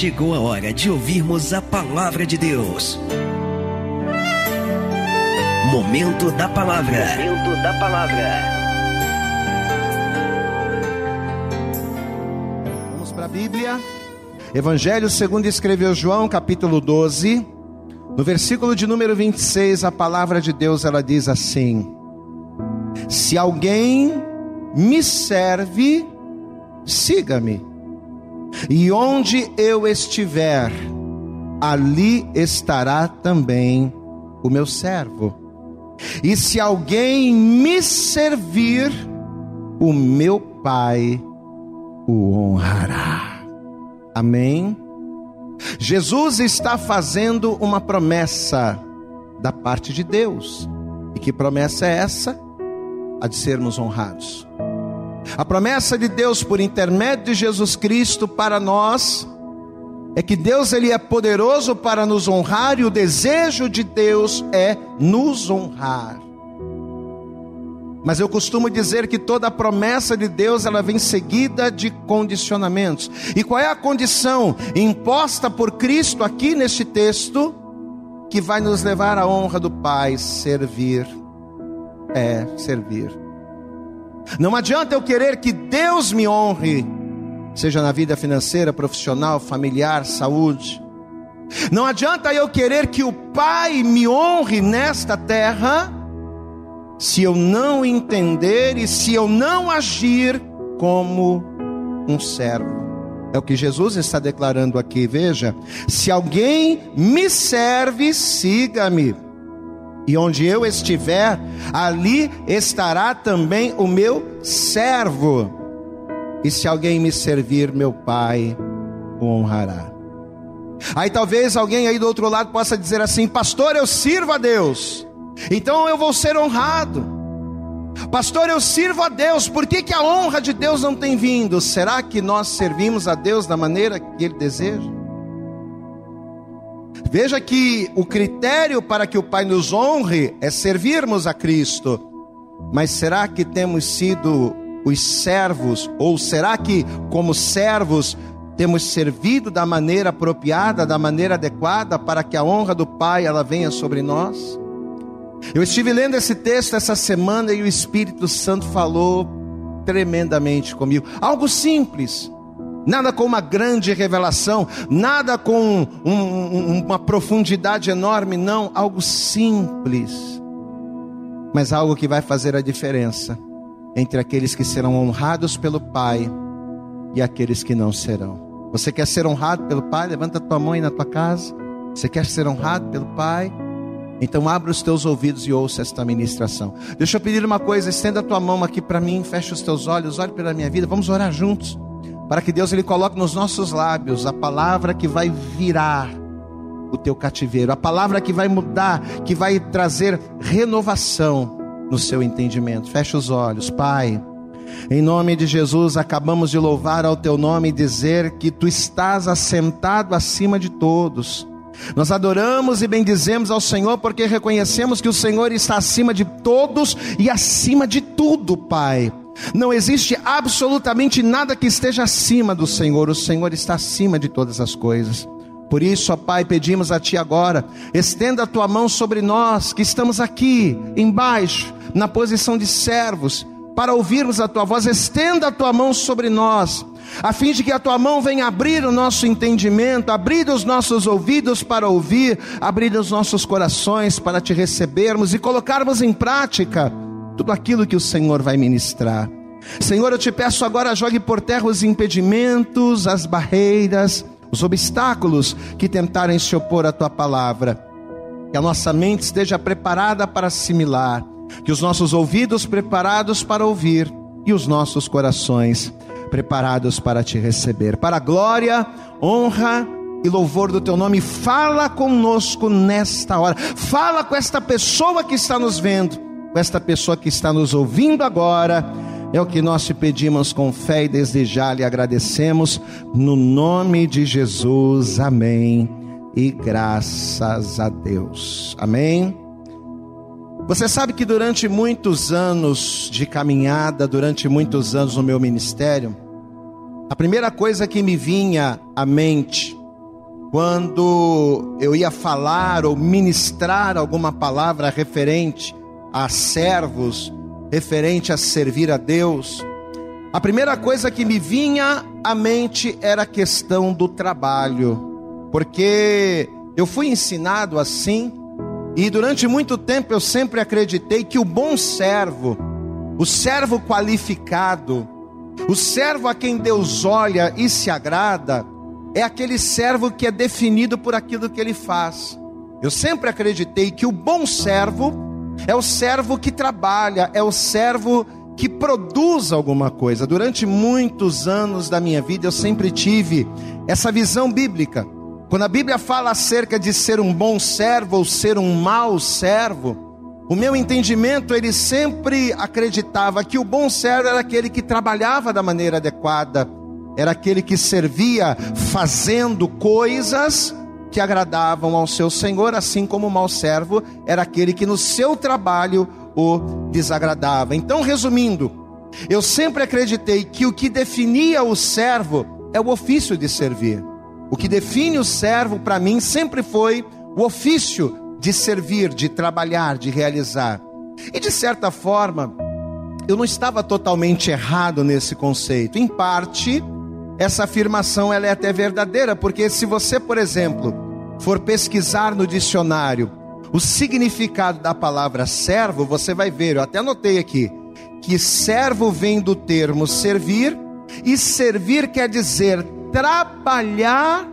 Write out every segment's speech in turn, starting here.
chegou a hora de ouvirmos a palavra de Deus. Momento da palavra. Momento da palavra. Vamos para a Bíblia. Evangelho segundo escreveu João, capítulo 12. No versículo de número 26, a palavra de Deus ela diz assim: Se alguém me serve, siga-me. E onde eu estiver, ali estará também o meu servo. E se alguém me servir, o meu Pai o honrará. Amém. Jesus está fazendo uma promessa da parte de Deus. E que promessa é essa? A de sermos honrados. A promessa de Deus por intermédio de Jesus Cristo para nós é que Deus ele é poderoso para nos honrar e o desejo de Deus é nos honrar. Mas eu costumo dizer que toda promessa de Deus ela vem seguida de condicionamentos. E qual é a condição imposta por Cristo aqui neste texto que vai nos levar à honra do Pai, servir? É servir. Não adianta eu querer que Deus me honre, seja na vida financeira, profissional, familiar, saúde. Não adianta eu querer que o Pai me honre nesta terra, se eu não entender e se eu não agir como um servo. É o que Jesus está declarando aqui, veja: se alguém me serve, siga-me e onde eu estiver, ali estará também o meu servo. E se alguém me servir, meu Pai o honrará. Aí talvez alguém aí do outro lado possa dizer assim: Pastor, eu sirvo a Deus, então eu vou ser honrado. Pastor, eu sirvo a Deus, por que, que a honra de Deus não tem vindo? Será que nós servimos a Deus da maneira que Ele deseja? Veja que o critério para que o Pai nos honre é servirmos a Cristo. Mas será que temos sido os servos, ou será que, como servos, temos servido da maneira apropriada, da maneira adequada, para que a honra do Pai ela venha sobre nós? Eu estive lendo esse texto essa semana e o Espírito Santo falou tremendamente comigo. Algo simples nada com uma grande revelação, nada com um, um, uma profundidade enorme, não, algo simples, mas algo que vai fazer a diferença entre aqueles que serão honrados pelo Pai e aqueles que não serão. Você quer ser honrado pelo Pai? Levanta a tua mão aí na tua casa. Você quer ser honrado pelo Pai? Então abra os teus ouvidos e ouça esta ministração. Deixa eu pedir uma coisa, estenda a tua mão aqui para mim, fecha os teus olhos, olhe pela minha vida, vamos orar juntos para que Deus ele coloque nos nossos lábios a palavra que vai virar o teu cativeiro, a palavra que vai mudar, que vai trazer renovação no seu entendimento. Fecha os olhos, Pai. Em nome de Jesus, acabamos de louvar ao teu nome e dizer que tu estás assentado acima de todos. Nós adoramos e bendizemos ao Senhor porque reconhecemos que o Senhor está acima de todos e acima de tudo, Pai. Não existe absolutamente nada que esteja acima do Senhor, o Senhor está acima de todas as coisas. Por isso, ó Pai, pedimos a Ti agora, estenda a Tua mão sobre nós que estamos aqui, embaixo, na posição de servos, para ouvirmos a Tua voz, estenda a Tua mão sobre nós, a fim de que a Tua mão venha abrir o nosso entendimento, abrir os nossos ouvidos para ouvir, abrir os nossos corações para Te recebermos e colocarmos em prática tudo aquilo que o Senhor vai ministrar. Senhor, eu te peço agora, jogue por terra os impedimentos, as barreiras, os obstáculos que tentarem se opor à tua palavra. Que a nossa mente esteja preparada para assimilar, que os nossos ouvidos preparados para ouvir e os nossos corações preparados para te receber. Para a glória, honra e louvor do teu nome, fala conosco nesta hora. Fala com esta pessoa que está nos vendo com esta pessoa que está nos ouvindo agora. É o que nós te pedimos com fé e desde já lhe agradecemos, no nome de Jesus, amém. E graças a Deus, amém. Você sabe que durante muitos anos de caminhada, durante muitos anos no meu ministério, a primeira coisa que me vinha à mente quando eu ia falar ou ministrar alguma palavra referente a servos, referente a servir a Deus, a primeira coisa que me vinha à mente era a questão do trabalho, porque eu fui ensinado assim, e durante muito tempo eu sempre acreditei que o bom servo, o servo qualificado, o servo a quem Deus olha e se agrada, é aquele servo que é definido por aquilo que ele faz. Eu sempre acreditei que o bom servo é o servo que trabalha, é o servo que produz alguma coisa. Durante muitos anos da minha vida eu sempre tive essa visão bíblica. Quando a Bíblia fala acerca de ser um bom servo ou ser um mau servo, o meu entendimento ele sempre acreditava que o bom servo era aquele que trabalhava da maneira adequada, era aquele que servia fazendo coisas que agradavam ao seu senhor, assim como o mau servo era aquele que no seu trabalho o desagradava. Então, resumindo, eu sempre acreditei que o que definia o servo é o ofício de servir. O que define o servo para mim sempre foi o ofício de servir, de trabalhar, de realizar. E de certa forma, eu não estava totalmente errado nesse conceito. Em parte, essa afirmação ela é até verdadeira, porque se você, por exemplo, for pesquisar no dicionário o significado da palavra servo, você vai ver, eu até anotei aqui, que servo vem do termo servir, e servir quer dizer trabalhar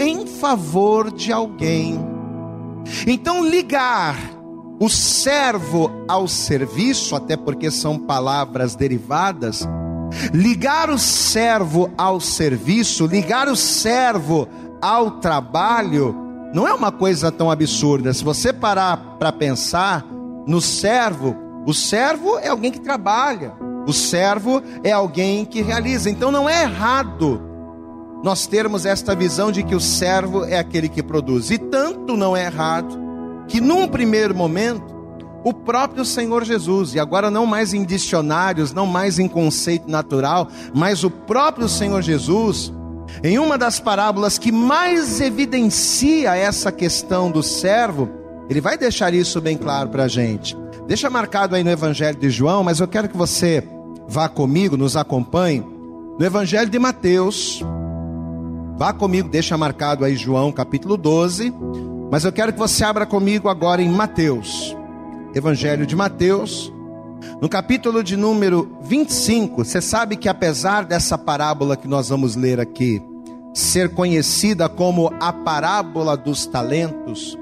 em favor de alguém. Então, ligar o servo ao serviço, até porque são palavras derivadas, ligar o servo ao serviço, ligar o servo ao trabalho, não é uma coisa tão absurda. Se você parar para pensar no servo, o servo é alguém que trabalha, o servo é alguém que realiza. Então não é errado nós termos esta visão de que o servo é aquele que produz. E tanto não é errado que num primeiro momento o próprio Senhor Jesus, e agora não mais em dicionários, não mais em conceito natural, mas o próprio Senhor Jesus, em uma das parábolas que mais evidencia essa questão do servo, ele vai deixar isso bem claro para a gente. Deixa marcado aí no Evangelho de João, mas eu quero que você vá comigo, nos acompanhe, no Evangelho de Mateus, Vá comigo, deixa marcado aí João capítulo 12. Mas eu quero que você abra comigo agora em Mateus, Evangelho de Mateus, no capítulo de número 25. Você sabe que apesar dessa parábola que nós vamos ler aqui ser conhecida como a parábola dos talentos,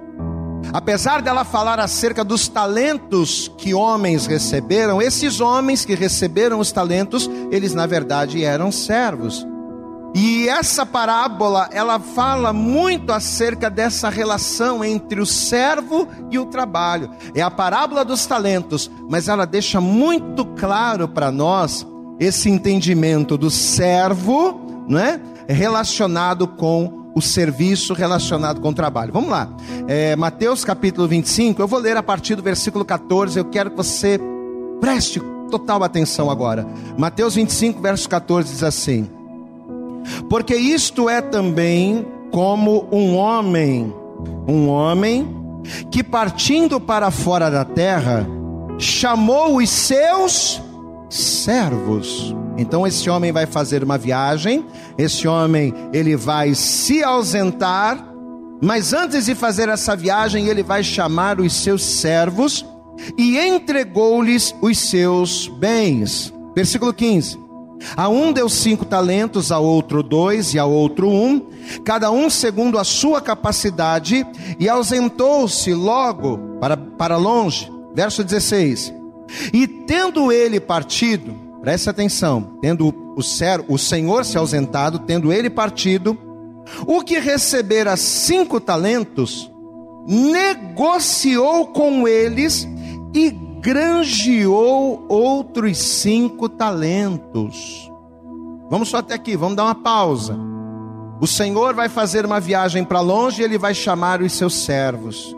apesar dela falar acerca dos talentos que homens receberam, esses homens que receberam os talentos, eles na verdade eram servos. E essa parábola, ela fala muito acerca dessa relação entre o servo e o trabalho. É a parábola dos talentos, mas ela deixa muito claro para nós esse entendimento do servo, né, relacionado com o serviço, relacionado com o trabalho. Vamos lá. É, Mateus capítulo 25, eu vou ler a partir do versículo 14, eu quero que você preste total atenção agora. Mateus 25, verso 14 diz assim: porque isto é também como um homem, um homem que partindo para fora da terra, chamou os seus servos. Então esse homem vai fazer uma viagem, esse homem ele vai se ausentar, mas antes de fazer essa viagem, ele vai chamar os seus servos e entregou-lhes os seus bens. Versículo 15. A um deu cinco talentos, a outro dois e a outro um, cada um segundo a sua capacidade, e ausentou-se logo para, para longe. Verso 16: E tendo ele partido, preste atenção, tendo o, ser, o Senhor se ausentado, tendo ele partido, o que recebera cinco talentos, negociou com eles e granjeou outros cinco talentos. Vamos só até aqui, vamos dar uma pausa. O Senhor vai fazer uma viagem para longe e ele vai chamar os seus servos.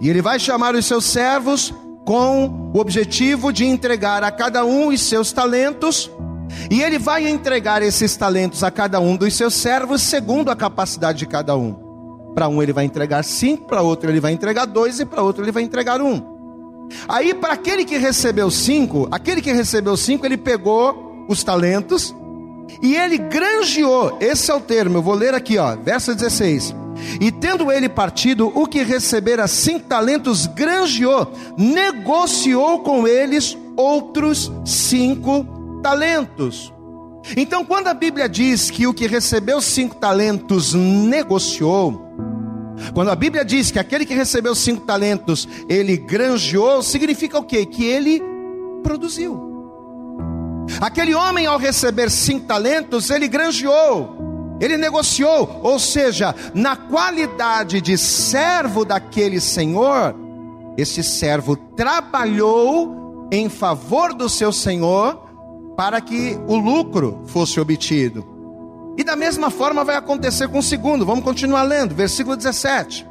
E ele vai chamar os seus servos com o objetivo de entregar a cada um os seus talentos. E ele vai entregar esses talentos a cada um dos seus servos segundo a capacidade de cada um. Para um ele vai entregar cinco, para outro ele vai entregar dois e para outro ele vai entregar um. Aí, para aquele que recebeu cinco, aquele que recebeu cinco, ele pegou os talentos e ele granjeou. Esse é o termo, eu vou ler aqui, ó, verso 16. E tendo ele partido, o que recebera cinco talentos granjeou, negociou com eles outros cinco talentos. Então, quando a Bíblia diz que o que recebeu cinco talentos negociou, quando a Bíblia diz que aquele que recebeu cinco talentos ele granjeou, significa o quê? Que ele produziu. Aquele homem, ao receber cinco talentos, ele granjeou, ele negociou, ou seja, na qualidade de servo daquele senhor, esse servo trabalhou em favor do seu senhor para que o lucro fosse obtido. E da mesma forma vai acontecer com o segundo, vamos continuar lendo, versículo 17.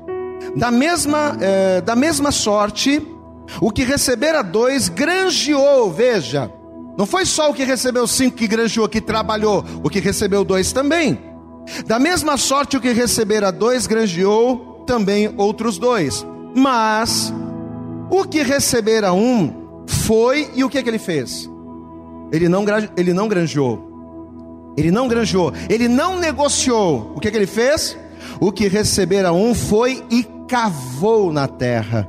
Da mesma, eh, da mesma sorte, o que recebera dois granjeou, veja, não foi só o que recebeu cinco que granjeou, que trabalhou, o que recebeu dois também. Da mesma sorte, o que recebera dois granjeou também outros dois. Mas o que recebera um foi, e o que, que ele fez? Ele não, ele não granjeou. Ele não granjeou. Ele não negociou. O que, que ele fez? O que recebera um foi e cavou na terra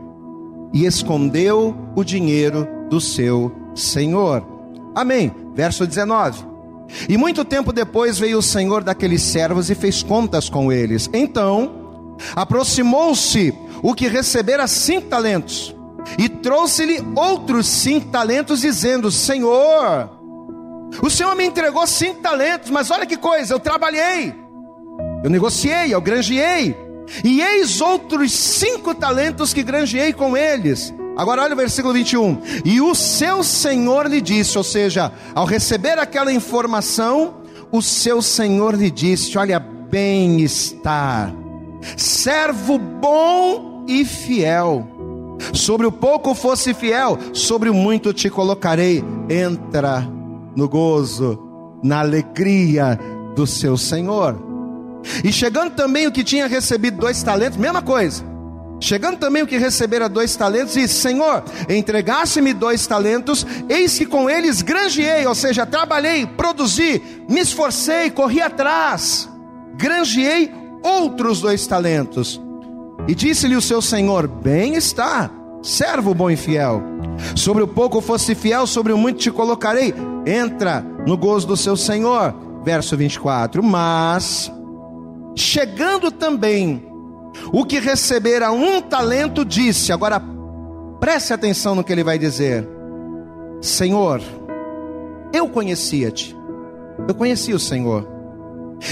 e escondeu o dinheiro do seu senhor. Amém. Verso 19. E muito tempo depois veio o senhor daqueles servos e fez contas com eles. Então, aproximou-se o que recebera cinco talentos e trouxe-lhe outros cinco talentos, dizendo: Senhor, o Senhor me entregou cinco talentos, mas olha que coisa, eu trabalhei, eu negociei, eu granjeei, e eis outros cinco talentos que granjeei com eles. Agora olha o versículo 21. E o seu senhor lhe disse, ou seja, ao receber aquela informação, o seu senhor lhe disse: Olha, bem está, servo bom e fiel. Sobre o pouco fosse fiel, sobre o muito te colocarei. Entra no gozo, na alegria do seu senhor. E chegando também o que tinha recebido dois talentos, mesma coisa. Chegando também o que recebera dois talentos, e Senhor, entregasse-me dois talentos, eis que com eles granjeei, ou seja, trabalhei, produzi, me esforcei, corri atrás, granjeei outros dois talentos. E disse-lhe o seu Senhor: Bem está, servo bom e fiel. Sobre o pouco fosse fiel, sobre o muito te colocarei. Entra no gozo do seu Senhor. Verso 24. Mas, chegando também o que recebera um talento disse, agora preste atenção no que ele vai dizer: Senhor, eu conhecia-te, eu conhecia o Senhor,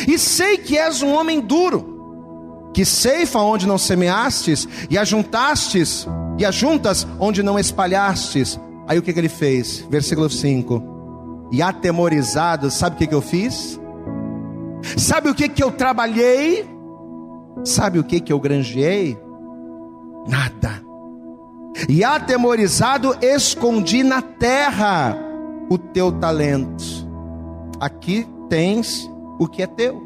e sei que és um homem duro, que ceifa onde não semeastes, e ajuntastes, e ajuntas onde não espalhastes. Aí o que, que ele fez? Versículo 5: E atemorizado, sabe o que, que eu fiz? Sabe o que, que eu trabalhei? Sabe o que que eu granjeei? Nada. E atemorizado escondi na terra o teu talento. Aqui tens o que é teu.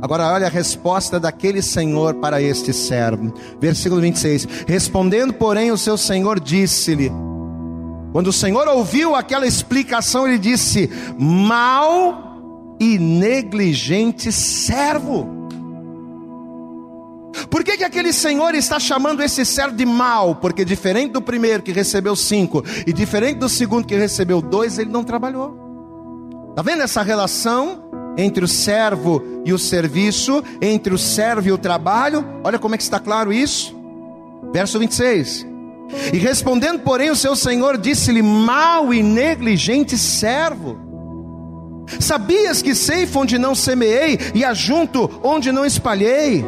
Agora olha a resposta daquele senhor para este servo. Versículo 26. Respondendo, porém, o seu senhor disse-lhe: Quando o senhor ouviu aquela explicação, ele disse: Mal e negligente servo. Por que, que aquele senhor está chamando esse servo de mal? Porque diferente do primeiro que recebeu cinco e diferente do segundo que recebeu dois, ele não trabalhou. Está vendo essa relação entre o servo e o serviço, entre o servo e o trabalho? Olha como é que está claro isso. Verso 26. E respondendo, porém, o seu senhor disse-lhe: Mal e negligente servo. Sabias que ceifo onde não semeei e ajunto onde não espalhei?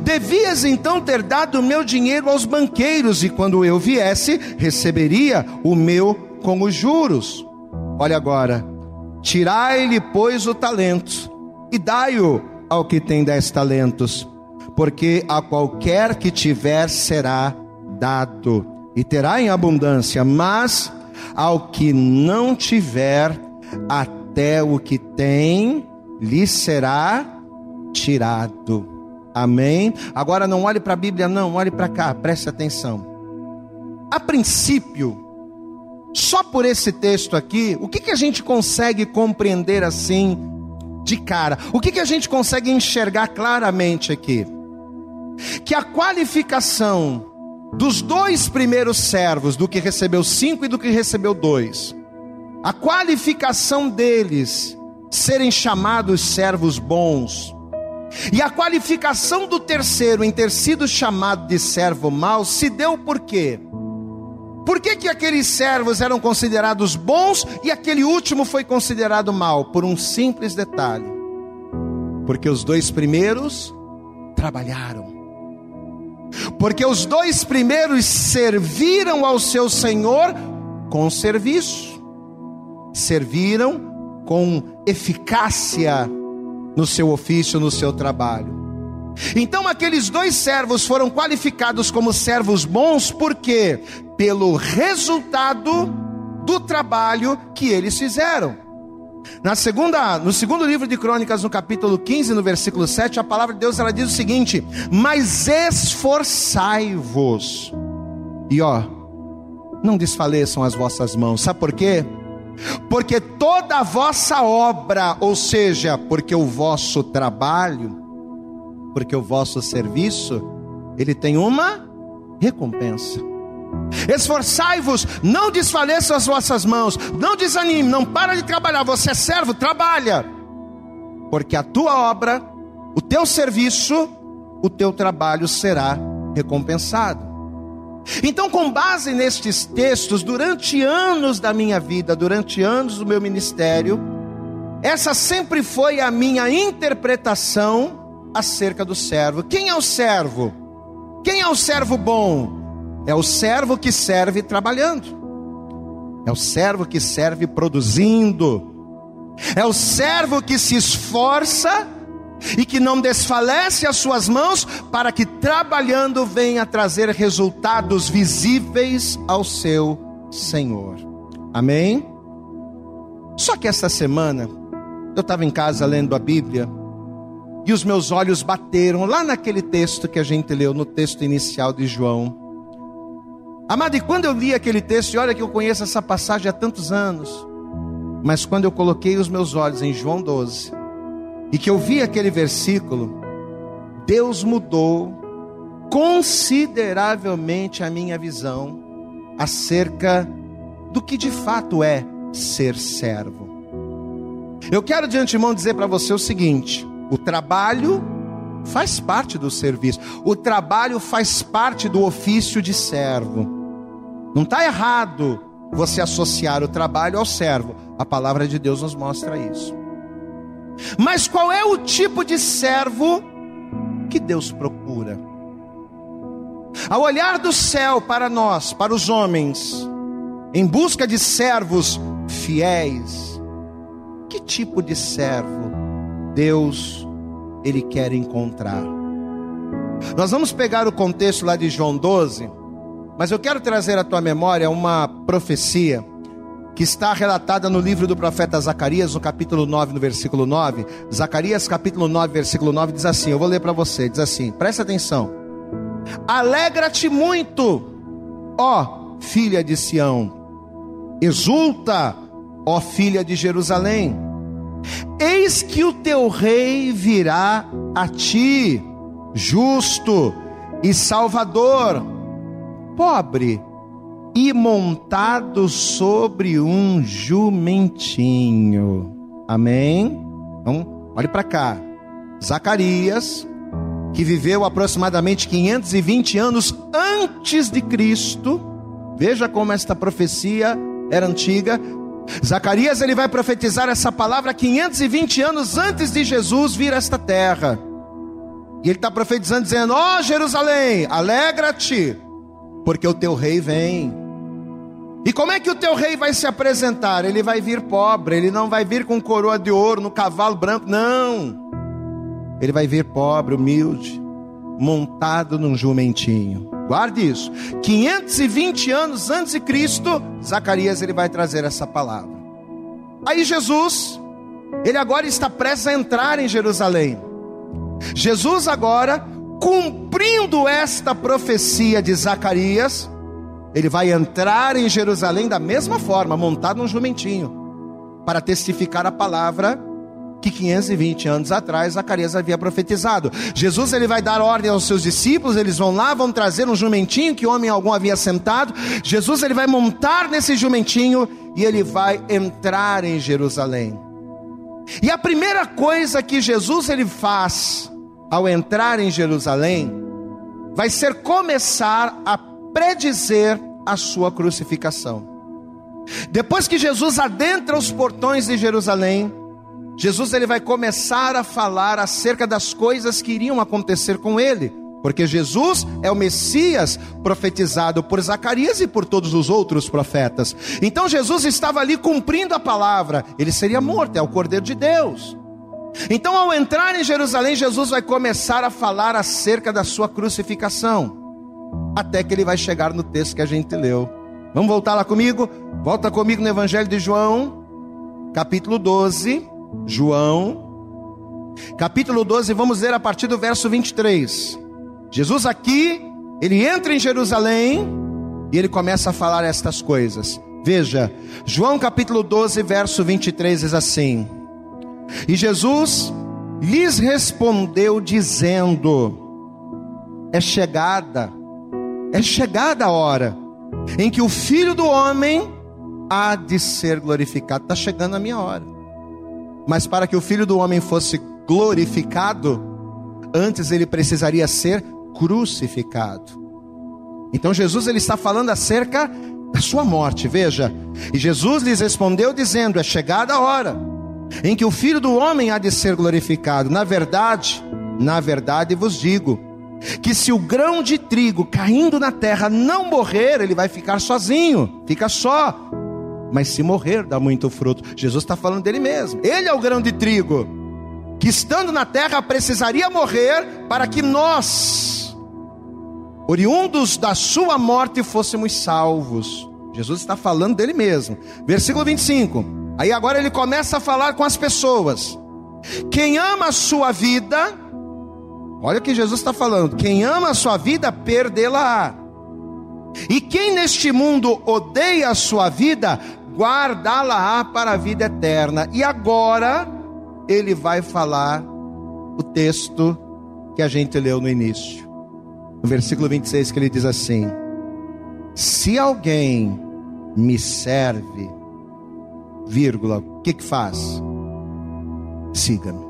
Devias então ter dado o meu dinheiro aos banqueiros, e quando eu viesse, receberia o meu com os juros. Olha agora, tirai-lhe, pois, o talento, e dai-o ao que tem dez talentos, porque a qualquer que tiver será dado, e terá em abundância, mas ao que não tiver, até o que tem lhe será tirado. Amém? Agora não olhe para a Bíblia, não, olhe para cá, preste atenção. A princípio, só por esse texto aqui, o que, que a gente consegue compreender assim de cara? O que, que a gente consegue enxergar claramente aqui? Que a qualificação dos dois primeiros servos, do que recebeu cinco e do que recebeu dois, a qualificação deles serem chamados servos bons, e a qualificação do terceiro em ter sido chamado de servo mau se deu por quê? Por que, que aqueles servos eram considerados bons e aquele último foi considerado mau? Por um simples detalhe. Porque os dois primeiros trabalharam. Porque os dois primeiros serviram ao seu Senhor com serviço. Serviram com eficácia no seu ofício, no seu trabalho. Então aqueles dois servos foram qualificados como servos bons, por quê? Pelo resultado do trabalho que eles fizeram. Na segunda, no segundo livro de Crônicas, no capítulo 15, no versículo 7, a palavra de Deus ela diz o seguinte: "Mas esforçai-vos". E ó, não desfaleçam as vossas mãos. Sabe por quê? Porque toda a vossa obra, ou seja, porque o vosso trabalho, porque o vosso serviço, ele tem uma recompensa. Esforçai-vos, não desfaleçam as vossas mãos, não desanime, não para de trabalhar. Você é servo, trabalha, porque a tua obra, o teu serviço, o teu trabalho será recompensado. Então, com base nestes textos, durante anos da minha vida, durante anos do meu ministério, essa sempre foi a minha interpretação acerca do servo. Quem é o servo? Quem é o servo bom? É o servo que serve trabalhando. É o servo que serve produzindo. É o servo que se esforça e que não desfalece as suas mãos para que trabalhando venha trazer resultados visíveis ao seu Senhor. Amém? Só que esta semana eu estava em casa lendo a Bíblia e os meus olhos bateram lá naquele texto que a gente leu, no texto inicial de João. Amado, e quando eu li aquele texto, e olha que eu conheço essa passagem há tantos anos, mas quando eu coloquei os meus olhos em João 12, e que eu vi aquele versículo, Deus mudou consideravelmente a minha visão acerca do que de fato é ser servo. Eu quero de antemão dizer para você o seguinte: o trabalho faz parte do serviço. O trabalho faz parte do ofício de servo. Não está errado você associar o trabalho ao servo. A palavra de Deus nos mostra isso. Mas qual é o tipo de servo que Deus procura? Ao olhar do céu para nós, para os homens, em busca de servos fiéis, que tipo de servo Deus ele quer encontrar. Nós vamos pegar o contexto lá de João 12, mas eu quero trazer à tua memória uma profecia que está relatada no livro do profeta Zacarias, no capítulo 9, no versículo 9. Zacarias, capítulo 9, versículo 9, diz assim: Eu vou ler para você, diz assim, presta atenção. Alegra-te muito, ó filha de Sião, exulta, ó filha de Jerusalém Eis que o teu rei virá a ti, justo e salvador, pobre e montado sobre um jumentinho. Amém? Então, olhe para cá. Zacarias, que viveu aproximadamente 520 anos antes de Cristo. Veja como esta profecia era antiga. Zacarias ele vai profetizar essa palavra 520 anos antes de Jesus vir a esta terra. E ele está profetizando, dizendo: Ó oh, Jerusalém, alegra-te, porque o teu rei vem. E como é que o teu rei vai se apresentar? Ele vai vir pobre, ele não vai vir com coroa de ouro no cavalo branco, não. Ele vai vir pobre, humilde, montado num jumentinho. Guarde isso. 520 anos antes de Cristo, Zacarias ele vai trazer essa palavra. Aí Jesus, ele agora está prestes a entrar em Jerusalém. Jesus agora, cumprindo esta profecia de Zacarias, ele vai entrar em Jerusalém da mesma forma, montado num jumentinho, para testificar a palavra que 520 anos atrás Zacarias havia profetizado. Jesus ele vai dar ordem aos seus discípulos, eles vão lá, vão trazer um jumentinho que homem algum havia sentado. Jesus ele vai montar nesse jumentinho e ele vai entrar em Jerusalém. E a primeira coisa que Jesus ele faz ao entrar em Jerusalém vai ser começar a predizer a sua crucificação. Depois que Jesus adentra os portões de Jerusalém, Jesus ele vai começar a falar acerca das coisas que iriam acontecer com ele, porque Jesus é o Messias profetizado por Zacarias e por todos os outros profetas. Então Jesus estava ali cumprindo a palavra, ele seria morto, é o Cordeiro de Deus. Então, ao entrar em Jerusalém, Jesus vai começar a falar acerca da sua crucificação, até que ele vai chegar no texto que a gente leu. Vamos voltar lá comigo? Volta comigo no Evangelho de João, capítulo 12. João, capítulo 12, vamos ler a partir do verso 23. Jesus aqui, ele entra em Jerusalém e ele começa a falar estas coisas. Veja, João capítulo 12, verso 23 diz assim: E Jesus lhes respondeu dizendo: É chegada, é chegada a hora em que o filho do homem há de ser glorificado. Está chegando a minha hora. Mas para que o filho do homem fosse glorificado, antes ele precisaria ser crucificado. Então Jesus ele está falando acerca da sua morte, veja. E Jesus lhes respondeu dizendo: É chegada a hora em que o filho do homem há de ser glorificado. Na verdade, na verdade vos digo, que se o grão de trigo caindo na terra não morrer, ele vai ficar sozinho, fica só mas se morrer dá muito fruto. Jesus está falando dele mesmo. Ele é o grão de trigo, que estando na terra precisaria morrer para que nós, oriundos da sua morte, fôssemos salvos. Jesus está falando dele mesmo. Versículo 25. Aí agora ele começa a falar com as pessoas. Quem ama a sua vida, olha o que Jesus está falando: quem ama a sua vida, perdê-la. E quem neste mundo odeia a sua vida, guardá-la para a vida eterna. E agora ele vai falar o texto que a gente leu no início. No versículo 26 que ele diz assim: Se alguém me serve, vírgula, o que que faz? Siga-me.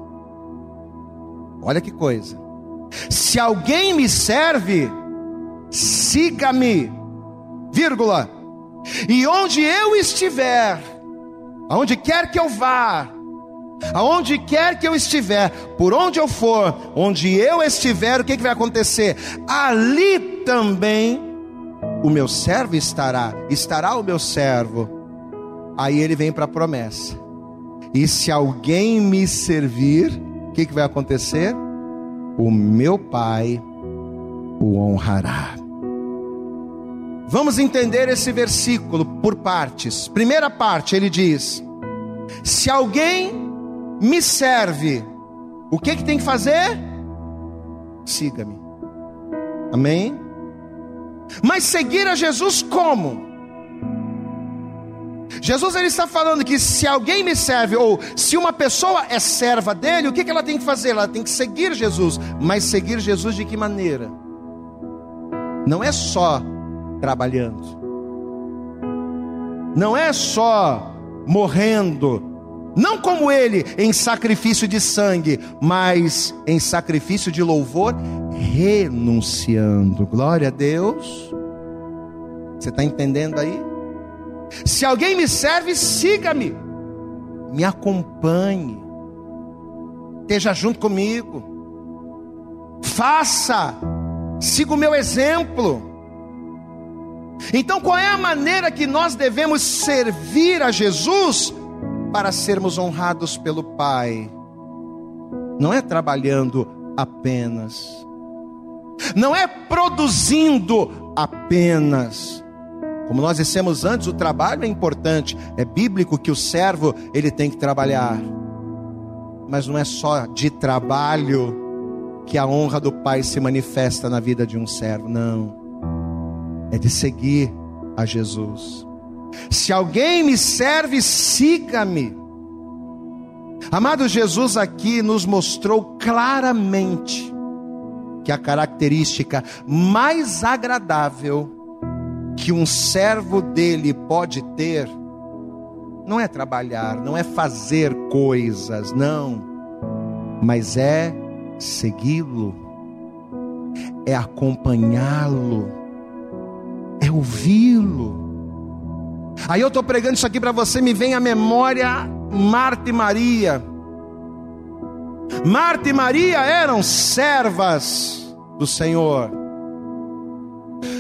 Olha que coisa. Se alguém me serve, siga-me, vírgula. E onde eu estiver, aonde quer que eu vá, aonde quer que eu estiver, por onde eu for, onde eu estiver, o que, que vai acontecer? Ali também o meu servo estará, estará o meu servo. Aí ele vem para a promessa. E se alguém me servir, o que, que vai acontecer? O meu Pai o honrará. Vamos entender esse versículo por partes. Primeira parte, ele diz: Se alguém me serve, o que, que tem que fazer? Siga-me. Amém? Mas seguir a Jesus como? Jesus ele está falando que se alguém me serve, ou se uma pessoa é serva dele, o que, que ela tem que fazer? Ela tem que seguir Jesus. Mas seguir Jesus de que maneira? Não é só trabalhando. Não é só morrendo, não como ele em sacrifício de sangue, mas em sacrifício de louvor, renunciando. Glória a Deus. Você está entendendo aí? Se alguém me serve, siga-me, me acompanhe, esteja junto comigo, faça, siga o meu exemplo. Então, qual é a maneira que nós devemos servir a Jesus para sermos honrados pelo Pai? Não é trabalhando apenas, não é produzindo apenas. Como nós dissemos antes, o trabalho é importante, é bíblico que o servo ele tem que trabalhar. Mas não é só de trabalho que a honra do Pai se manifesta na vida de um servo. Não. É de seguir a Jesus. Se alguém me serve, siga-me. Amado Jesus aqui nos mostrou claramente que a característica mais agradável que um servo dele pode ter não é trabalhar, não é fazer coisas, não, mas é segui-lo, é acompanhá-lo, é ouvi-lo. Aí eu estou pregando isso aqui para você, me vem à memória Marta e Maria. Marta e Maria eram servas do Senhor.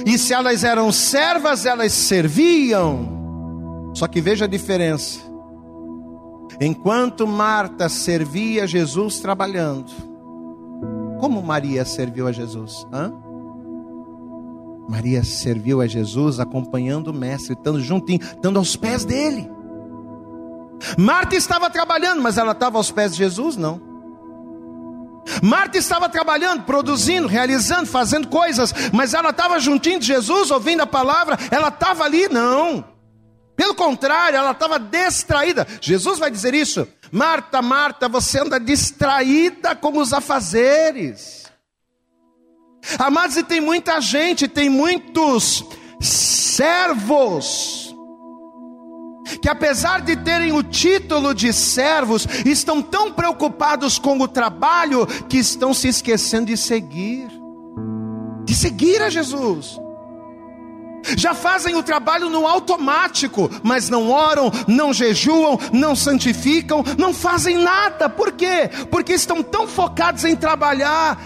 E se elas eram servas, elas serviam. Só que veja a diferença. Enquanto Marta servia Jesus trabalhando, como Maria serviu a Jesus? Hã? Maria serviu a Jesus acompanhando o Mestre, estando juntinho, estando aos pés dele. Marta estava trabalhando, mas ela estava aos pés de Jesus? Não. Marta estava trabalhando, produzindo, realizando, fazendo coisas, mas ela estava juntinho de Jesus, ouvindo a palavra, ela estava ali? Não. Pelo contrário, ela estava distraída. Jesus vai dizer isso. Marta, Marta, você anda distraída com os afazeres. Amados, e tem muita gente, tem muitos servos que apesar de terem o título de servos, estão tão preocupados com o trabalho que estão se esquecendo de seguir, de seguir a Jesus. Já fazem o trabalho no automático, mas não oram, não jejuam, não santificam, não fazem nada. Por quê? Porque estão tão focados em trabalhar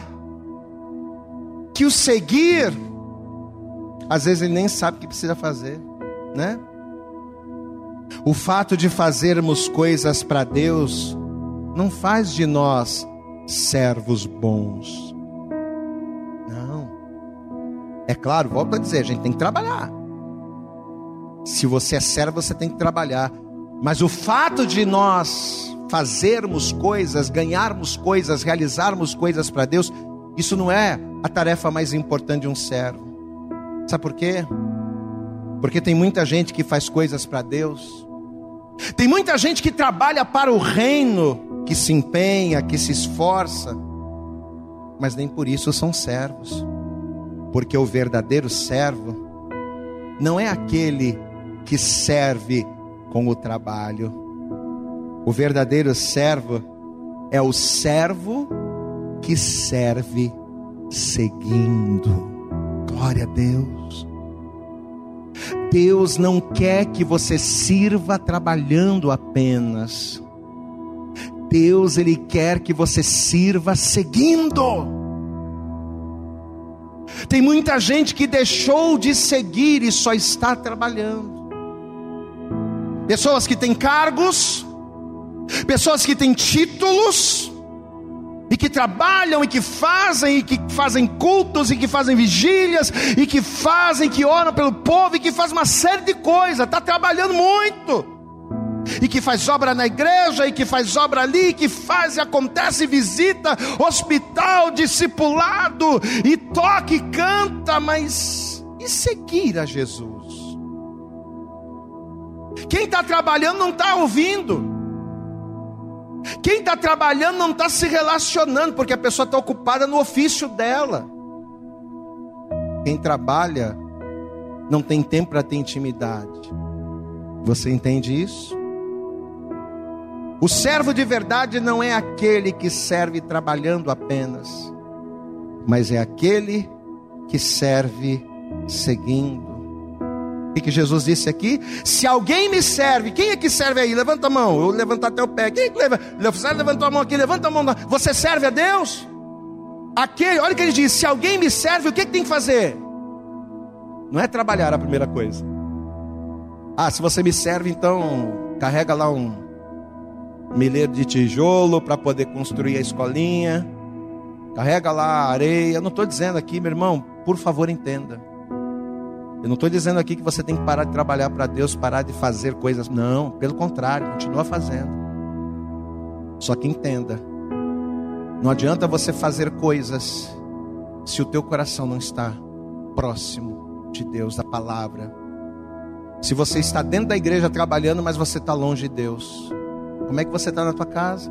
que o seguir, às vezes ele nem sabe o que precisa fazer, né? O fato de fazermos coisas para Deus não faz de nós servos bons. Não. É claro, volto a dizer, a gente tem que trabalhar. Se você é servo, você tem que trabalhar. Mas o fato de nós fazermos coisas, ganharmos coisas, realizarmos coisas para Deus, isso não é a tarefa mais importante de um servo. Sabe por quê? Porque tem muita gente que faz coisas para Deus. Tem muita gente que trabalha para o reino, que se empenha, que se esforça, mas nem por isso são servos. Porque o verdadeiro servo não é aquele que serve com o trabalho. O verdadeiro servo é o servo que serve seguindo. Glória a Deus. Deus não quer que você sirva trabalhando apenas. Deus ele quer que você sirva seguindo. Tem muita gente que deixou de seguir e só está trabalhando. Pessoas que têm cargos, pessoas que têm títulos, e que trabalham, e que fazem, e que fazem cultos, e que fazem vigílias, e que fazem, que oram pelo povo, e que faz uma série de coisas, está trabalhando muito. E que faz obra na igreja, e que faz obra ali, e que faz e acontece, visita, hospital, discipulado, e toca e canta, mas e seguir a Jesus? Quem está trabalhando não está ouvindo. Quem está trabalhando não está se relacionando, porque a pessoa está ocupada no ofício dela. Quem trabalha não tem tempo para ter intimidade. Você entende isso? O servo de verdade não é aquele que serve trabalhando apenas, mas é aquele que serve seguindo que, que Jesus disse aqui? Se alguém me serve, quem é que serve aí? Levanta a mão, eu levanto até o pé. Quem é que leva? Levantou a mão aqui, levanta a mão. Você serve a Deus? Aquele, olha o que ele diz: se alguém me serve, o que, que tem que fazer? Não é trabalhar a primeira coisa. Ah, se você me serve, então carrega lá um milheiro de tijolo para poder construir a escolinha. Carrega lá areia. Não estou dizendo aqui, meu irmão, por favor, entenda. Eu não estou dizendo aqui que você tem que parar de trabalhar para Deus, parar de fazer coisas. Não, pelo contrário, continua fazendo. Só que entenda Não adianta você fazer coisas se o teu coração não está próximo de Deus, da palavra. Se você está dentro da igreja trabalhando, mas você está longe de Deus. Como é que você está na tua casa?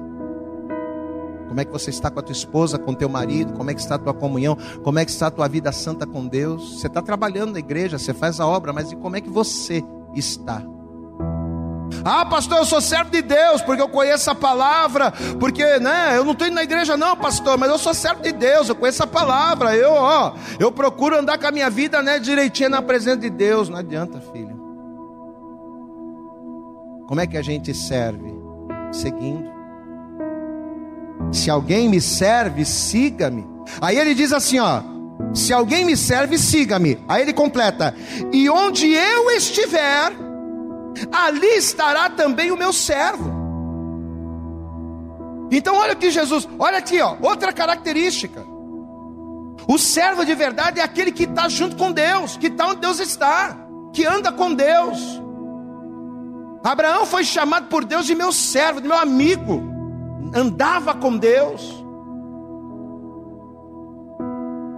Como é que você está com a tua esposa, com teu marido? Como é que está a tua comunhão? Como é que está a tua vida santa com Deus? Você está trabalhando na igreja, você faz a obra, mas e como é que você está? Ah, pastor, eu sou servo de Deus, porque eu conheço a palavra, porque, né, eu não estou indo na igreja não, pastor, mas eu sou servo de Deus, eu conheço a palavra, eu, ó, eu procuro andar com a minha vida, né, direitinho na presença de Deus, não adianta, filho. Como é que a gente serve? Seguindo. Se alguém me serve, siga-me. Aí ele diz assim, ó, se alguém me serve, siga-me. Aí ele completa: E onde eu estiver, ali estará também o meu servo. Então olha aqui Jesus, olha aqui, ó, outra característica. O servo de verdade é aquele que está junto com Deus, que está onde Deus está, que anda com Deus. Abraão foi chamado por Deus de meu servo, de meu amigo, andava com Deus.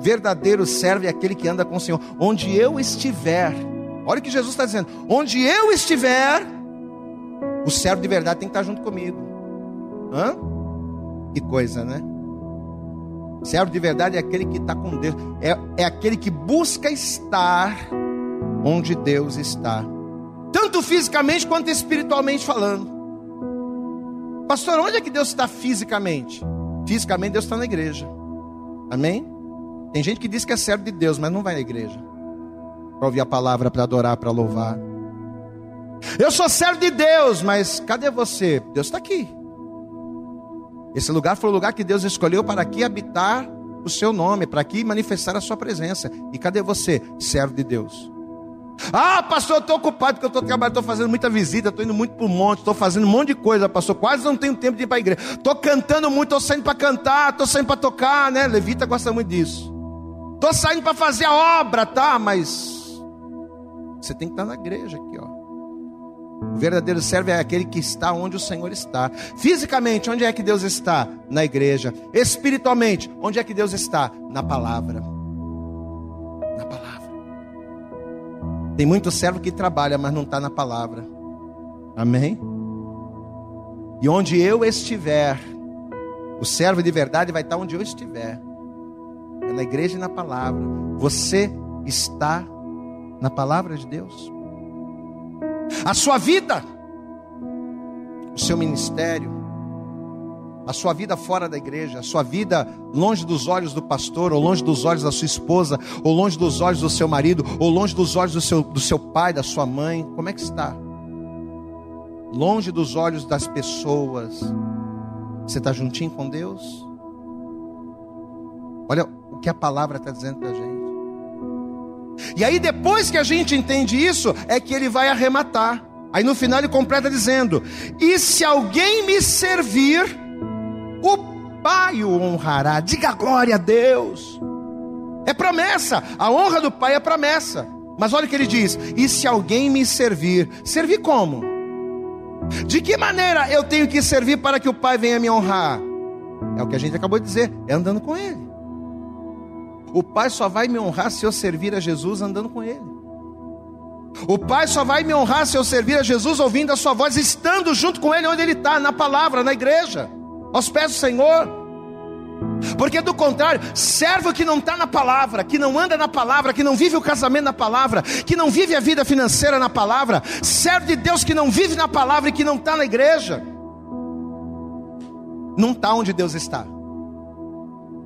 Verdadeiro servo é aquele que anda com o Senhor, onde eu estiver Olha o que Jesus está dizendo: onde eu estiver, o servo de verdade tem que estar junto comigo. Hã? Que coisa, né? Servo de verdade é aquele que está com Deus, é, é aquele que busca estar onde Deus está, tanto fisicamente quanto espiritualmente falando. Pastor, onde é que Deus está fisicamente? Fisicamente, Deus está na igreja. Amém? Tem gente que diz que é servo de Deus, mas não vai na igreja para ouvir a palavra, para adorar, para louvar. Eu sou servo de Deus, mas cadê você? Deus está aqui. Esse lugar foi o lugar que Deus escolheu para aqui habitar o seu nome, para aqui manifestar a sua presença. E cadê você, servo de Deus? Ah, pastor, eu estou ocupado porque eu estou trabalhando, estou fazendo muita visita, estou indo muito para o monte, estou fazendo um monte de coisa, pastor. Quase não tenho tempo de ir para a igreja. Estou cantando muito, estou saindo para cantar, estou saindo para tocar, né? Levita gosta muito disso. Estou saindo para fazer a obra, tá? Mas você tem que estar na igreja aqui, ó. O verdadeiro servo é aquele que está onde o Senhor está. Fisicamente, onde é que Deus está? Na igreja. Espiritualmente, onde é que Deus está? Na palavra. Tem muito servo que trabalha, mas não está na palavra. Amém? E onde eu estiver, o servo de verdade vai estar onde eu estiver. É na igreja e na palavra. Você está na palavra de Deus. A sua vida, o seu ministério, a sua vida fora da igreja, a sua vida longe dos olhos do pastor, ou longe dos olhos da sua esposa, ou longe dos olhos do seu marido, ou longe dos olhos do seu, do seu pai, da sua mãe, como é que está? Longe dos olhos das pessoas, você está juntinho com Deus? Olha o que a palavra está dizendo para a gente. E aí, depois que a gente entende isso, é que ele vai arrematar. Aí no final ele completa dizendo: E se alguém me servir, o Pai o honrará. Diga glória a Deus. É promessa. A honra do Pai é promessa. Mas olha o que ele diz: E se alguém me servir, servir como? De que maneira eu tenho que servir para que o Pai venha me honrar? É o que a gente acabou de dizer, é andando com Ele. O Pai só vai me honrar se eu servir a Jesus andando com Ele. O Pai só vai me honrar se eu servir a Jesus ouvindo a Sua voz, estando junto com Ele onde Ele está, na palavra, na igreja, aos pés do Senhor. Porque do contrário, servo que não está na palavra, que não anda na palavra, que não vive o casamento na palavra, que não vive a vida financeira na palavra, servo de Deus que não vive na palavra e que não está na igreja, não está onde Deus está.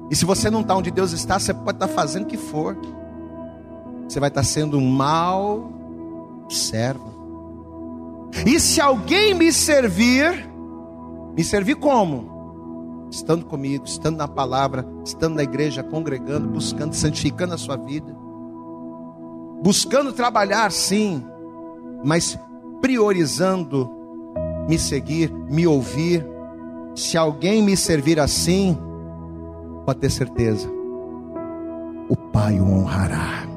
E se você não está onde Deus está, você pode estar tá fazendo o que for. Você vai estar tá sendo um mau servo. E se alguém me servir, me servir como? Estando comigo, estando na palavra, estando na igreja, congregando, buscando, santificando a sua vida. Buscando trabalhar, sim, mas priorizando me seguir, me ouvir. Se alguém me servir assim, pode ter certeza, o Pai o honrará.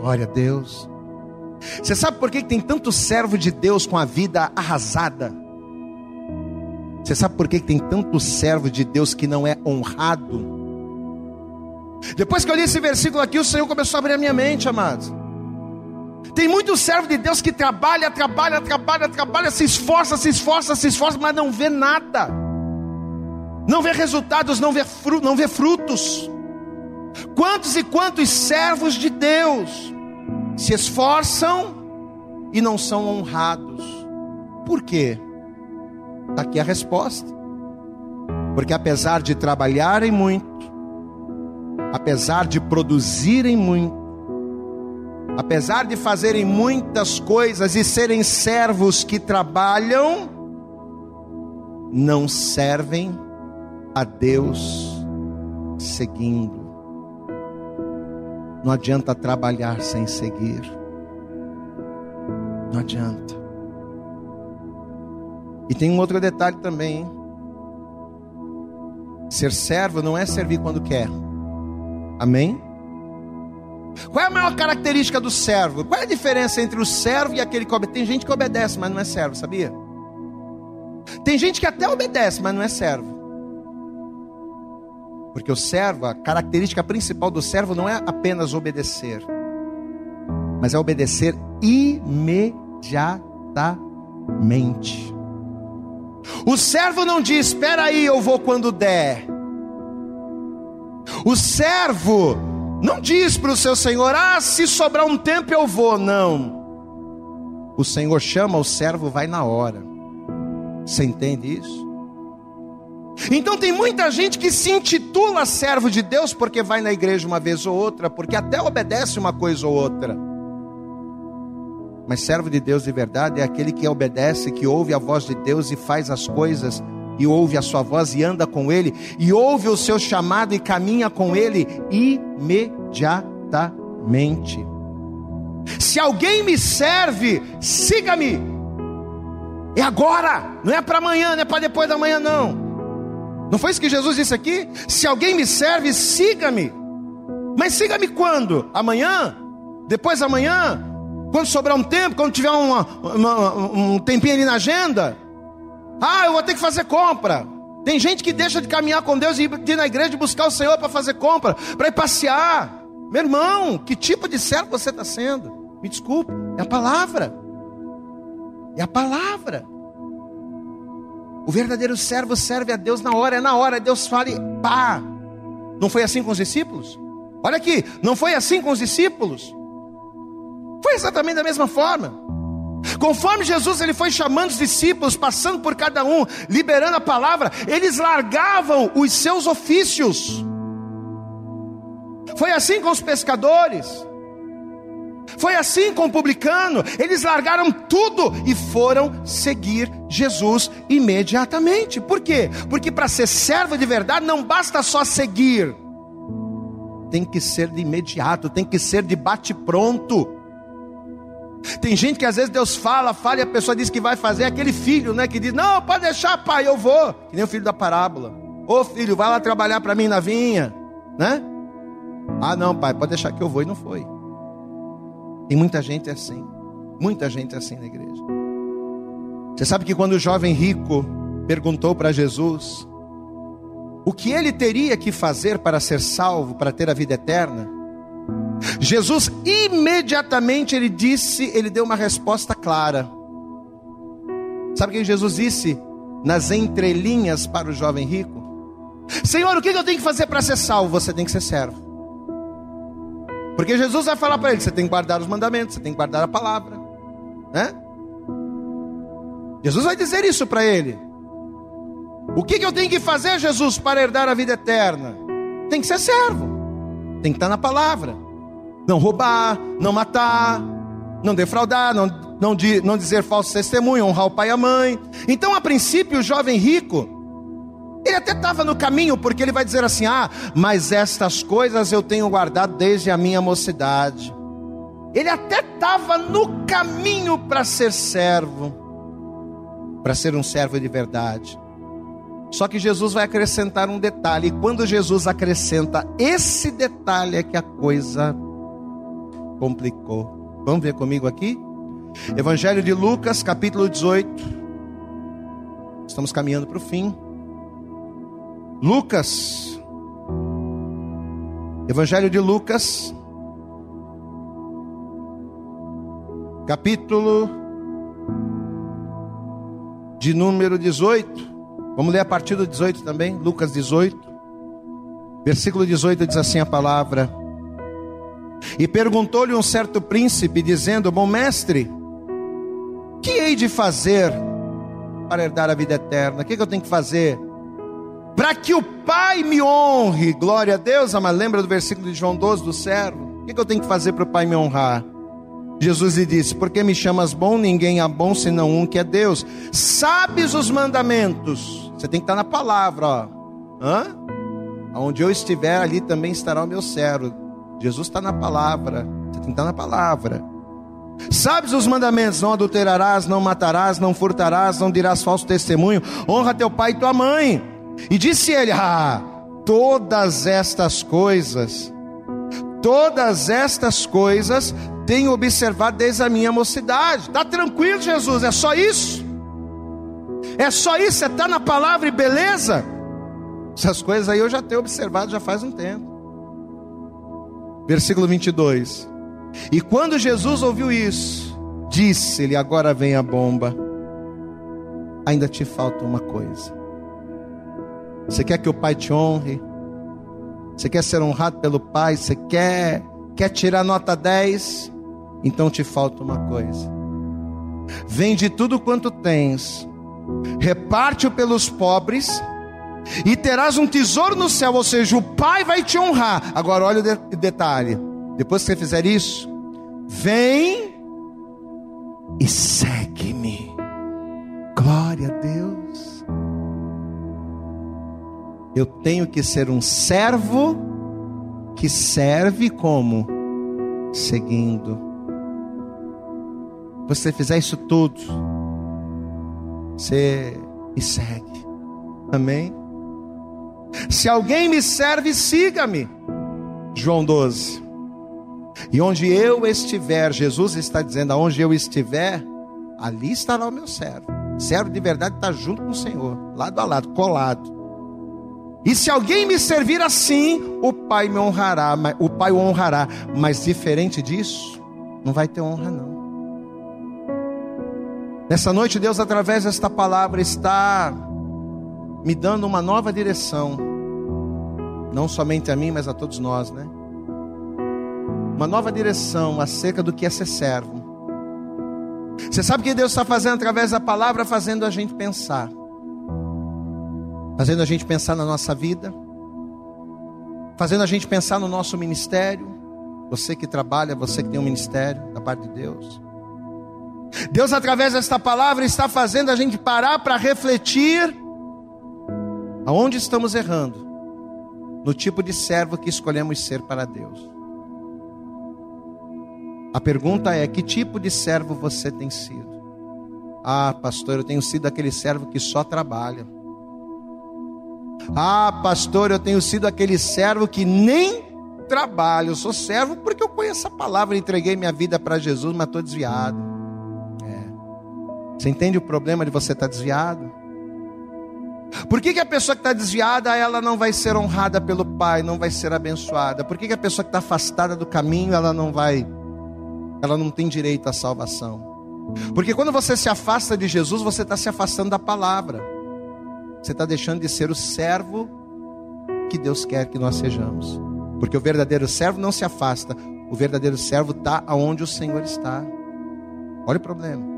Glória a Deus. Você sabe por que tem tanto servo de Deus com a vida arrasada? Você sabe por que tem tanto servo de Deus que não é honrado? Depois que eu li esse versículo aqui, o Senhor começou a abrir a minha mente, amados. Tem muito servo de Deus que trabalha, trabalha, trabalha, trabalha, se esforça, se esforça, se esforça, mas não vê nada. Não vê resultados, não vê, fru não vê frutos. Quantos e quantos servos de Deus se esforçam e não são honrados? Por quê? Está aqui a resposta. Porque apesar de trabalharem muito, apesar de produzirem muito, apesar de fazerem muitas coisas e serem servos que trabalham, não servem a Deus seguindo. Não adianta trabalhar sem seguir. Não adianta. E tem um outro detalhe também. Hein? Ser servo não é servir quando quer. Amém? Qual é a maior característica do servo? Qual é a diferença entre o servo e aquele que obedece? Tem gente que obedece, mas não é servo, sabia? Tem gente que até obedece, mas não é servo. Porque o servo, a característica principal do servo não é apenas obedecer, mas é obedecer imediatamente. O servo não diz: espera aí, eu vou quando der. O servo não diz para o seu senhor: ah, se sobrar um tempo eu vou. Não. O senhor chama o servo, vai na hora. Você entende isso? Então tem muita gente que se intitula servo de Deus porque vai na igreja uma vez ou outra, porque até obedece uma coisa ou outra. Mas servo de Deus de verdade é aquele que obedece, que ouve a voz de Deus e faz as coisas, e ouve a sua voz e anda com Ele, e ouve o seu chamado e caminha com Ele imediatamente. Se alguém me serve, siga-me. É agora, não é para amanhã, não é para depois da manhã, não. Não foi isso que Jesus disse aqui? Se alguém me serve, siga-me. Mas siga-me quando? Amanhã? Depois da manhã? Quando sobrar um tempo, quando tiver uma, uma, um tempinho ali na agenda. Ah, eu vou ter que fazer compra. Tem gente que deixa de caminhar com Deus e ir na igreja buscar o Senhor para fazer compra, para ir passear. Meu irmão, que tipo de servo você está sendo? Me desculpe, é a palavra. É a palavra. O verdadeiro servo serve a Deus na hora, é na hora, Deus fala e pá. Não foi assim com os discípulos? Olha aqui, não foi assim com os discípulos? Foi exatamente da mesma forma. Conforme Jesus ele foi chamando os discípulos, passando por cada um, liberando a palavra, eles largavam os seus ofícios. Foi assim com os pescadores. Foi assim com o publicano. Eles largaram tudo e foram seguir Jesus imediatamente. Por quê? Porque para ser servo de verdade não basta só seguir. Tem que ser de imediato, tem que ser de bate-pronto. Tem gente que às vezes Deus fala, fala e a pessoa diz que vai fazer, aquele filho, né, que diz: "Não, pode deixar, pai, eu vou". Que nem o filho da parábola. Ô filho, vai lá trabalhar para mim na vinha, né? Ah, não, pai, pode deixar que eu vou e não foi. Tem muita gente assim, muita gente assim na igreja. Você sabe que quando o jovem rico perguntou para Jesus o que ele teria que fazer para ser salvo, para ter a vida eterna, Jesus imediatamente ele disse, ele deu uma resposta clara. Sabe o que Jesus disse nas entrelinhas para o jovem rico? Senhor, o que eu tenho que fazer para ser salvo? Você tem que ser servo. Porque Jesus vai falar para ele: você tem que guardar os mandamentos, você tem que guardar a palavra, né? Jesus vai dizer isso para ele. O que, que eu tenho que fazer, Jesus, para herdar a vida eterna? Tem que ser servo, tem que estar na palavra não roubar, não matar, não defraudar, não, não, não dizer falso testemunho, honrar o pai e a mãe. Então, a princípio, o jovem rico, ele até estava no caminho, porque ele vai dizer assim: Ah, mas estas coisas eu tenho guardado desde a minha mocidade. Ele até estava no caminho para ser servo, para ser um servo de verdade. Só que Jesus vai acrescentar um detalhe, e quando Jesus acrescenta esse detalhe é que a coisa complicou. Vamos ver comigo aqui? Evangelho de Lucas, capítulo 18. Estamos caminhando para o fim. Lucas, Evangelho de Lucas, capítulo de número 18. Vamos ler a partir do 18 também, Lucas 18. Versículo 18 diz assim a palavra: E perguntou-lhe um certo príncipe, dizendo: Bom mestre, que hei de fazer para herdar a vida eterna? O que, que eu tenho que fazer? Para que o Pai me honre, glória a Deus, mas lembra do versículo de João 12 do servo? O que, que eu tenho que fazer para o Pai me honrar? Jesus lhe disse: Por que me chamas bom? Ninguém há bom senão um que é Deus. Sabes os mandamentos. Você tem que estar na palavra, ó. Hã? Onde eu estiver, ali também estará o meu servo. Jesus está na palavra. Você tem que estar na palavra. Sabes os mandamentos: não adulterarás, não matarás, não furtarás, não dirás falso testemunho, honra teu pai e tua mãe. E disse ele: Ah, todas estas coisas, todas estas coisas tenho observado desde a minha mocidade. Está tranquilo, Jesus, é só isso? É só isso? Você está na palavra e beleza? Essas coisas aí eu já tenho observado já faz um tempo. Versículo 22. E quando Jesus ouviu isso, disse-lhe: Agora vem a bomba. Ainda te falta uma coisa. Você quer que o Pai te honre? Você quer ser honrado pelo Pai? Você quer, quer tirar nota 10? Então te falta uma coisa. Vende tudo quanto tens, reparte-o pelos pobres, e terás um tesouro no céu, ou seja, o Pai vai te honrar. Agora, olha o detalhe: depois que você fizer isso, vem e segue-me. Glória a Deus. Eu tenho que ser um servo que serve como? Seguindo. Você fizer isso tudo, você me segue. Amém? Se alguém me serve, siga-me. João 12. E onde eu estiver, Jesus está dizendo: aonde eu estiver, ali estará o meu servo. Servo de verdade está junto com o Senhor, lado a lado, colado. E se alguém me servir assim, o Pai me honrará, o Pai o honrará. Mas diferente disso, não vai ter honra não. Nessa noite, Deus, através desta palavra, está me dando uma nova direção, não somente a mim, mas a todos nós, né? Uma nova direção acerca do que é ser servo. Você sabe o que Deus está fazendo através da palavra, fazendo a gente pensar, fazendo a gente pensar na nossa vida, fazendo a gente pensar no nosso ministério. Você que trabalha, você que tem um ministério da parte de Deus. Deus, através desta palavra, está fazendo a gente parar para refletir aonde estamos errando, no tipo de servo que escolhemos ser para Deus. A pergunta é: que tipo de servo você tem sido? Ah, pastor, eu tenho sido aquele servo que só trabalha. Ah, pastor, eu tenho sido aquele servo que nem trabalha. Eu sou servo porque eu conheço a palavra, entreguei minha vida para Jesus, mas estou desviado. Você entende o problema de você estar desviado? Por que, que a pessoa que está desviada, ela não vai ser honrada pelo Pai, não vai ser abençoada? Por que, que a pessoa que está afastada do caminho, ela não vai, ela não tem direito à salvação? Porque quando você se afasta de Jesus, você está se afastando da palavra. Você está deixando de ser o servo que Deus quer que nós sejamos. Porque o verdadeiro servo não se afasta, o verdadeiro servo está aonde o Senhor está. Olha o problema.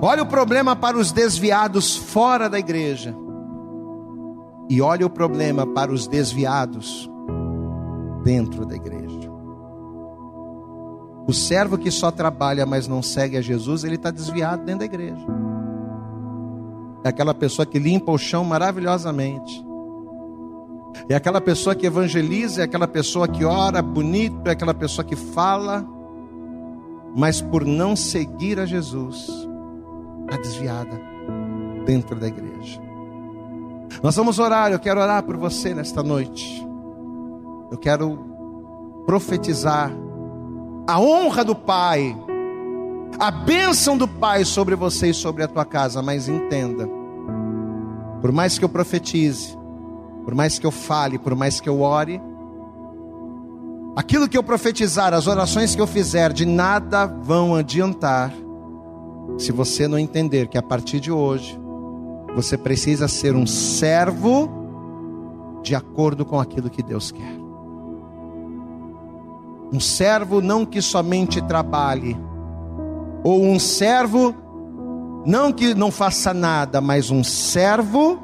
Olha o problema para os desviados fora da igreja. E olha o problema para os desviados dentro da igreja. O servo que só trabalha, mas não segue a Jesus, ele está desviado dentro da igreja. É aquela pessoa que limpa o chão maravilhosamente. É aquela pessoa que evangeliza, é aquela pessoa que ora bonito, é aquela pessoa que fala, mas por não seguir a Jesus, está desviada dentro da igreja. Nós vamos orar, eu quero orar por você nesta noite. Eu quero profetizar a honra do Pai a bênção do Pai sobre você e sobre a tua casa, mas entenda, por mais que eu profetize, por mais que eu fale, por mais que eu ore, aquilo que eu profetizar, as orações que eu fizer, de nada vão adiantar, se você não entender que a partir de hoje, você precisa ser um servo de acordo com aquilo que Deus quer. Um servo não que somente trabalhe, ou um servo não que não faça nada, mas um servo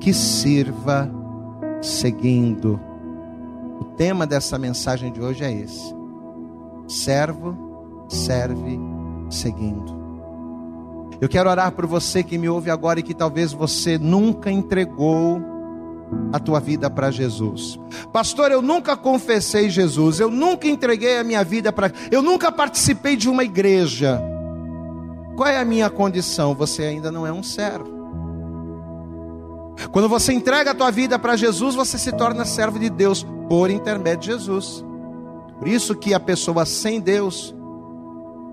que sirva seguindo. O tema dessa mensagem de hoje é esse: servo serve seguindo. Eu quero orar por você que me ouve agora e que talvez você nunca entregou a tua vida para Jesus. Pastor, eu nunca confessei Jesus, eu nunca entreguei a minha vida para, eu nunca participei de uma igreja. Qual é a minha condição? Você ainda não é um servo. Quando você entrega a tua vida para Jesus, você se torna servo de Deus por intermédio de Jesus. Por isso que a pessoa sem Deus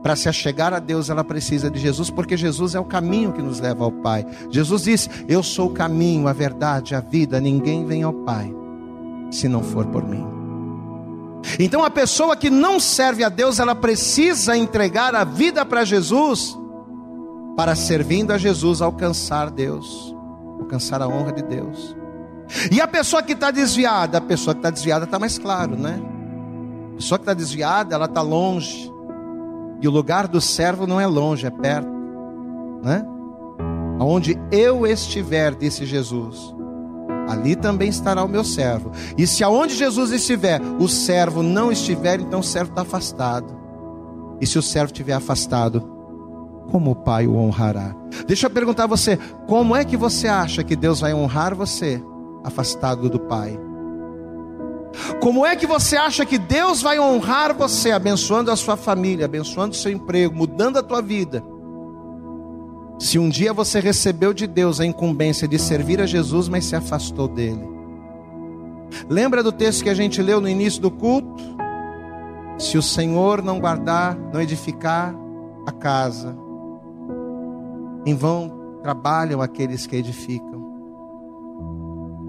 para se achegar a Deus, ela precisa de Jesus, porque Jesus é o caminho que nos leva ao Pai. Jesus disse: Eu sou o caminho, a verdade, a vida, ninguém vem ao Pai se não for por mim. Então a pessoa que não serve a Deus, ela precisa entregar a vida para Jesus, para servindo a Jesus alcançar Deus, alcançar a honra de Deus. E a pessoa que está desviada, a pessoa que está desviada está mais claro, né? A pessoa que está desviada, ela está longe e o lugar do servo não é longe, é perto, né? Aonde eu estiver, disse Jesus, ali também estará o meu servo. E se aonde Jesus estiver, o servo não estiver, então o servo está afastado. E se o servo estiver afastado, como o Pai o honrará? Deixa eu perguntar a você: como é que você acha que Deus vai honrar você afastado do Pai? Como é que você acha que Deus vai honrar você, abençoando a sua família, abençoando o seu emprego, mudando a tua vida? Se um dia você recebeu de Deus a incumbência de servir a Jesus, mas se afastou dele. Lembra do texto que a gente leu no início do culto? Se o Senhor não guardar, não edificar a casa, em vão trabalham aqueles que edificam.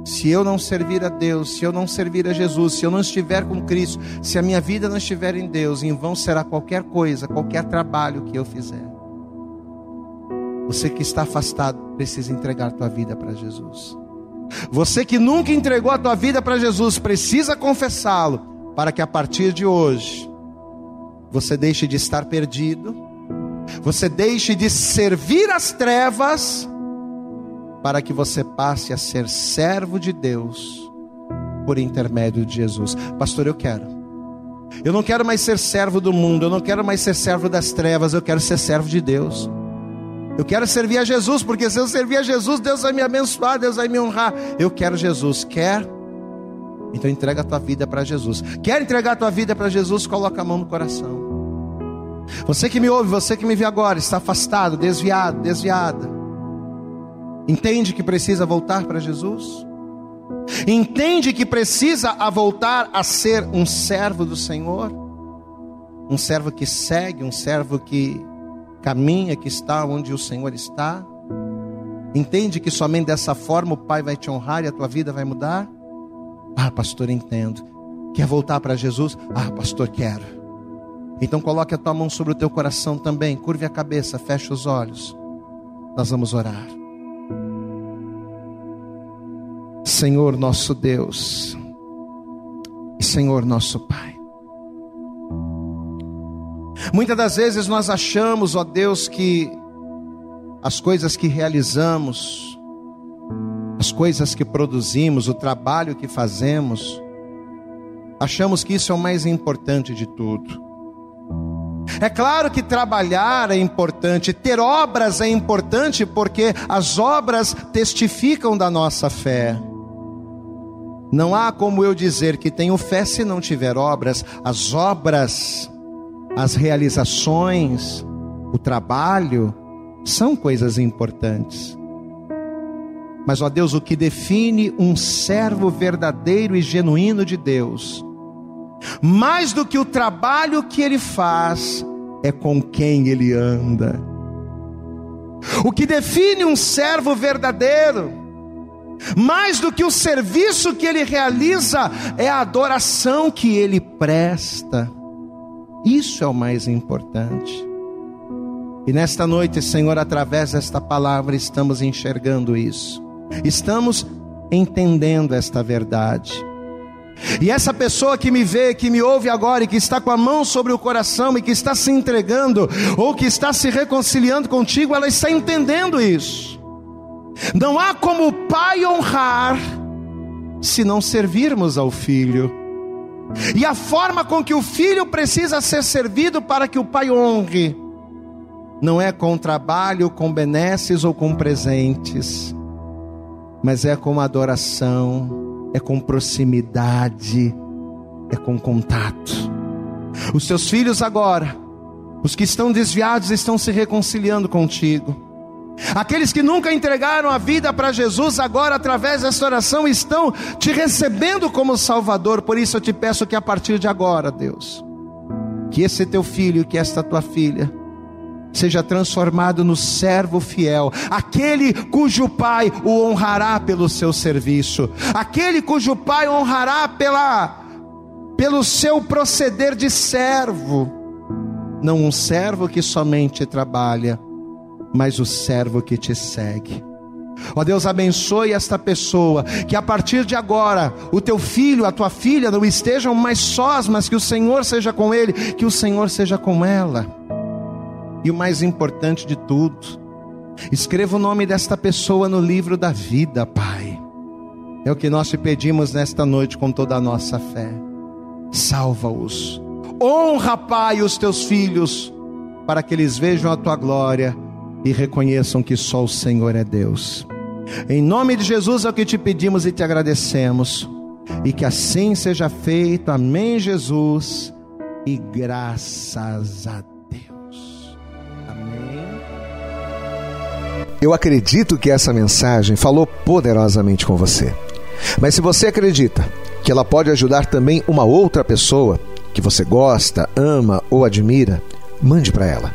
Se eu não servir a Deus, se eu não servir a Jesus, se eu não estiver com Cristo, se a minha vida não estiver em Deus, em vão será qualquer coisa, qualquer trabalho que eu fizer. Você que está afastado precisa entregar tua vida para Jesus. Você que nunca entregou a tua vida para Jesus precisa confessá-lo para que a partir de hoje você deixe de estar perdido, você deixe de servir as trevas para que você passe a ser servo de Deus por intermédio de Jesus. Pastor, eu quero. Eu não quero mais ser servo do mundo, eu não quero mais ser servo das trevas, eu quero ser servo de Deus. Eu quero servir a Jesus, porque se eu servir a Jesus, Deus vai me abençoar, Deus vai me honrar. Eu quero Jesus. Quer? Então entrega a tua vida para Jesus. Quer entregar a tua vida para Jesus? Coloca a mão no coração. Você que me ouve, você que me vê agora, está afastado, desviado, desviada. Entende que precisa voltar para Jesus? Entende que precisa a voltar a ser um servo do Senhor? Um servo que segue, um servo que caminha, que está onde o Senhor está? Entende que somente dessa forma o Pai vai te honrar e a tua vida vai mudar? Ah, pastor, entendo. Quer voltar para Jesus? Ah, pastor, quero. Então coloque a tua mão sobre o teu coração também, curve a cabeça, feche os olhos. Nós vamos orar. Senhor nosso Deus e Senhor nosso Pai. Muitas das vezes nós achamos, ó Deus, que as coisas que realizamos, as coisas que produzimos, o trabalho que fazemos, achamos que isso é o mais importante de tudo. É claro que trabalhar é importante, ter obras é importante, porque as obras testificam da nossa fé. Não há como eu dizer que tenho fé se não tiver obras. As obras, as realizações, o trabalho são coisas importantes. Mas, ó Deus, o que define um servo verdadeiro e genuíno de Deus, mais do que o trabalho que ele faz, é com quem ele anda. O que define um servo verdadeiro, mais do que o serviço que ele realiza, é a adoração que ele presta. Isso é o mais importante. E nesta noite, Senhor, através desta palavra, estamos enxergando isso, estamos entendendo esta verdade. E essa pessoa que me vê, que me ouve agora e que está com a mão sobre o coração e que está se entregando ou que está se reconciliando contigo, ela está entendendo isso. Não há como o pai honrar se não servirmos ao filho. E a forma com que o filho precisa ser servido para que o pai honre não é com trabalho, com benesses ou com presentes, mas é com adoração, é com proximidade, é com contato. Os seus filhos agora, os que estão desviados, estão se reconciliando contigo. Aqueles que nunca entregaram a vida para Jesus, agora, através dessa oração, estão te recebendo como Salvador. Por isso eu te peço que a partir de agora, Deus, que esse teu filho, que esta tua filha, seja transformado no servo fiel, aquele cujo pai o honrará pelo seu serviço, aquele cujo pai honrará pela pelo seu proceder de servo, não um servo que somente trabalha, mas o servo que te segue. Ó Deus, abençoe esta pessoa, que a partir de agora o teu filho, a tua filha não estejam mais sós, mas que o Senhor seja com ele, que o Senhor seja com ela. E o mais importante de tudo, escreva o nome desta pessoa no livro da vida, Pai. É o que nós te pedimos nesta noite com toda a nossa fé. Salva-os. Honra, Pai, os teus filhos, para que eles vejam a tua glória e reconheçam que só o Senhor é Deus. Em nome de Jesus é o que te pedimos e te agradecemos. E que assim seja feito. Amém, Jesus. E graças a Deus. Eu acredito que essa mensagem falou poderosamente com você. Mas se você acredita que ela pode ajudar também uma outra pessoa que você gosta, ama ou admira, mande para ela.